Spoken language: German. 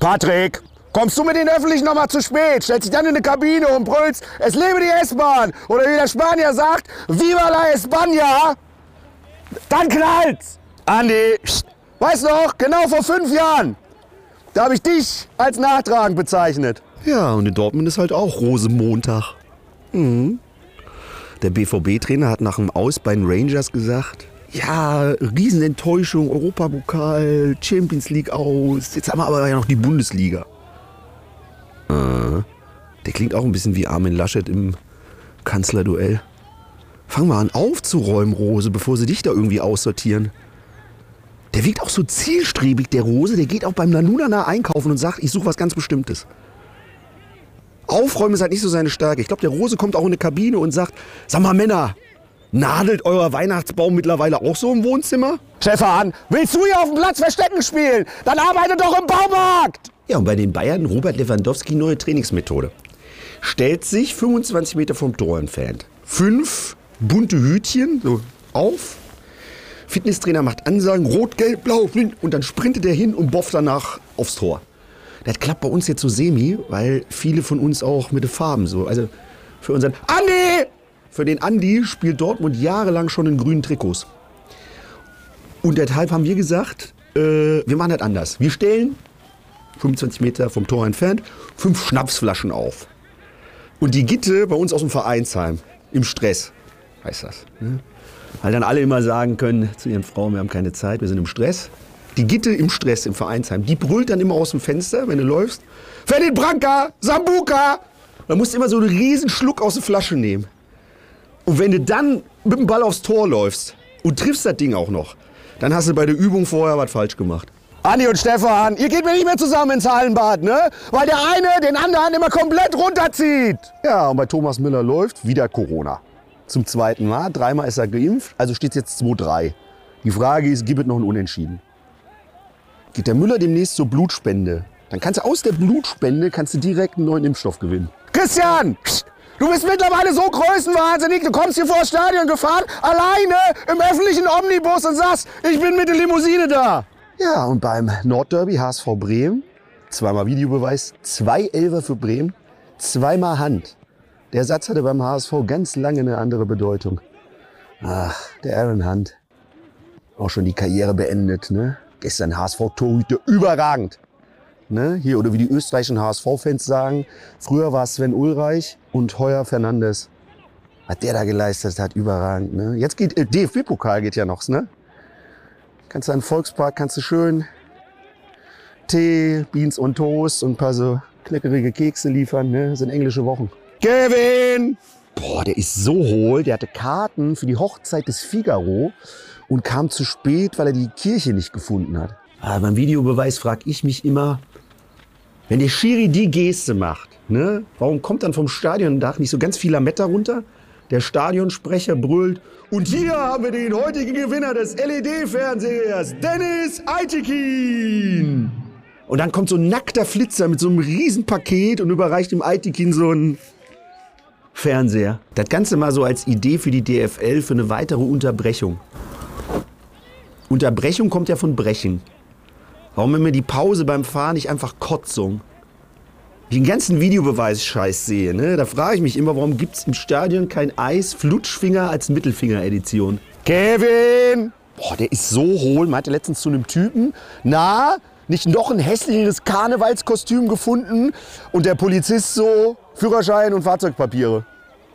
Patrick, kommst du mit den Öffentlichen noch mal zu spät, stellst dich dann in eine Kabine und brüllst, es lebe die S-Bahn. Oder wie der Spanier sagt, Viva la España. Dann knallt's. Andi, weißt du noch, genau vor fünf Jahren, da habe ich dich als nachtragend bezeichnet. Ja, und in Dortmund ist halt auch Rosemontag. Mhm. Der BVB-Trainer hat nach dem Aus bei den Rangers gesagt, ja, Riesenenttäuschung, Europapokal, Champions League aus. Jetzt haben wir aber ja noch die Bundesliga. Äh, der klingt auch ein bisschen wie Armin Laschet im Kanzlerduell. Fang mal an aufzuräumen, Rose, bevor sie dich da irgendwie aussortieren. Der wirkt auch so zielstrebig, der Rose. Der geht auch beim Nanunana einkaufen und sagt, ich suche was ganz Bestimmtes. Aufräumen ist halt nicht so seine Stärke. Ich glaube, der Rose kommt auch in eine Kabine und sagt, sag mal Männer, nadelt euer Weihnachtsbaum mittlerweile auch so im Wohnzimmer? Stefan, willst du hier auf dem Platz Verstecken spielen? Dann arbeite doch im Baumarkt. Ja, und bei den Bayern Robert Lewandowski neue Trainingsmethode. Stellt sich 25 Meter vom Tor entfernt. Fünf bunte Hütchen so auf. Fitnesstrainer macht Ansagen, rot, gelb, blau, blind. Und dann sprintet er hin und bofft danach aufs Tor. Das klappt bei uns jetzt so semi, weil viele von uns auch mit den Farben so. Also für unseren Andi! Für den Andi spielt Dortmund jahrelang schon in grünen Trikots. Und deshalb haben wir gesagt, äh, wir machen das anders. Wir stellen 25 Meter vom Tor entfernt fünf Schnapsflaschen auf. Und die Gitte bei uns aus dem Vereinsheim, im Stress, heißt das. Ne? Weil dann alle immer sagen können zu ihren Frauen, wir haben keine Zeit, wir sind im Stress. Die Gitte im Stress im Vereinsheim, die brüllt dann immer aus dem Fenster, wenn du läufst. Ferdinand Branca, Sambuka! Musst du immer so einen riesen Schluck aus der Flasche nehmen. Und wenn du dann mit dem Ball aufs Tor läufst und triffst das Ding auch noch, dann hast du bei der Übung vorher was falsch gemacht. Andi und Stefan, ihr geht mir nicht mehr zusammen ins Hallenbad, ne? Weil der eine den anderen immer komplett runterzieht. Ja, und bei Thomas Müller läuft wieder Corona. Zum zweiten Mal, dreimal ist er geimpft, also steht es jetzt 2-3. Die Frage ist, gibt es noch ein Unentschieden? Geht der Müller demnächst zur Blutspende, dann kannst du aus der Blutspende kannst du direkt einen neuen Impfstoff gewinnen. Christian! Du bist mittlerweile so größenwahnsinnig, du kommst hier vor das Stadion gefahren, alleine im öffentlichen Omnibus und sagst, ich bin mit der Limousine da. Ja, und beim Nordderby HSV Bremen, zweimal Videobeweis, zwei Elfer für Bremen, zweimal Hand. Der Satz hatte beim HSV ganz lange eine andere Bedeutung. Ach, der Aaron Hunt. Auch schon die Karriere beendet, ne? Gestern HSV-Torhüter überragend. Ne? Hier, oder wie die österreichischen HSV-Fans sagen, früher war es Sven Ulreich und heuer Fernandes. Was der da geleistet hat, überragend. Ne? Jetzt geht, äh, DFB-Pokal geht ja noch, ne? Kannst du den Volkspark, kannst du schön Tee, Beans und Toast und ein paar so knackerige Kekse liefern, ne? Das sind englische Wochen. Kevin! Boah, der ist so hohl. Der hatte Karten für die Hochzeit des Figaro und kam zu spät, weil er die Kirche nicht gefunden hat. Aber beim Videobeweis frage ich mich immer, wenn der Schiri die Geste macht, ne, warum kommt dann vom Stadiondach nicht so ganz viel Lametta runter? Der Stadionsprecher brüllt, und hier haben wir den heutigen Gewinner des LED-Fernsehers, Dennis Aitikin. Und dann kommt so ein nackter Flitzer mit so einem Riesenpaket und überreicht dem Aitikin so ein Fernseher. Das Ganze mal so als Idee für die DFL für eine weitere Unterbrechung. Unterbrechung kommt ja von Brechen. Warum immer die Pause beim Fahren nicht einfach Kotzung? Den ganzen Videobeweis-Scheiß sehe, ne? da frage ich mich immer, warum gibt es im Stadion kein Eis Flutschfinger als Mittelfinger-Edition? Kevin! Boah, der ist so hohl, meinte letztens zu einem Typen. Na, nicht noch ein hässlicheres Karnevalskostüm gefunden? Und der Polizist so, Führerschein und Fahrzeugpapiere.